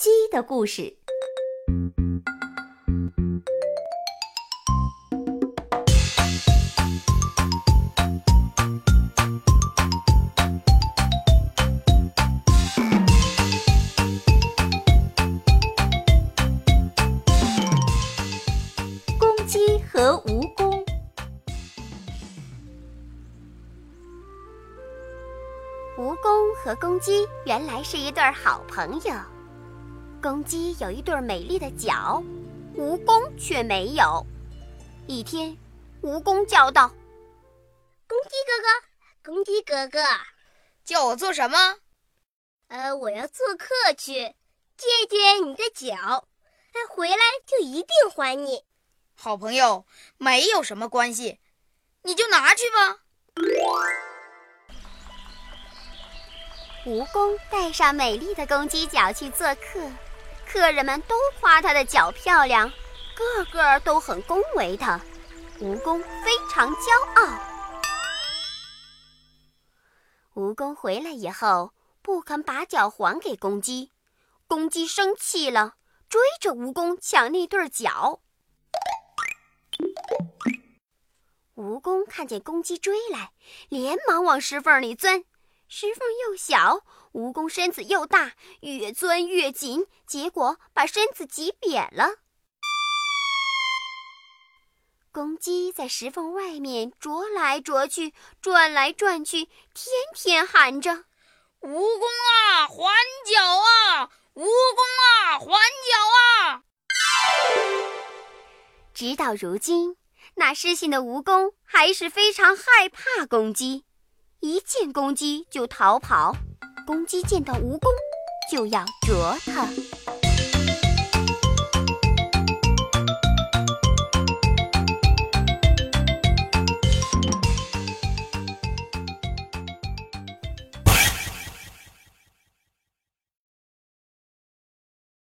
鸡的故事。公鸡和蜈蚣。蜈蚣和公鸡原来是一对好朋友。公鸡有一对美丽的脚，蜈蚣却没有。一天，蜈蚣叫道：“公鸡哥哥，公鸡哥哥，叫我做什么？呃，我要做客去，借借你的脚，哎，回来就一定还你。好朋友没有什么关系，你就拿去吧。”蜈蚣带上美丽的公鸡脚去做客，客人们都夸它的脚漂亮，个个都很恭维它。蜈蚣非常骄傲。蜈蚣回来以后不肯把脚还给公鸡，公鸡生气了，追着蜈蚣抢那对脚。蜈蚣看见公鸡追来，连忙往石缝里钻。石缝又小，蜈蚣身子又大，越钻越紧，结果把身子挤扁了。公鸡在石缝外面啄来啄去，转来转去，天天喊着：“蜈蚣啊，还脚啊！蜈蚣啊，还脚啊！”直到如今，那失信的蜈蚣还是非常害怕公鸡。一见公鸡就逃跑，公鸡见到蜈蚣就要啄它。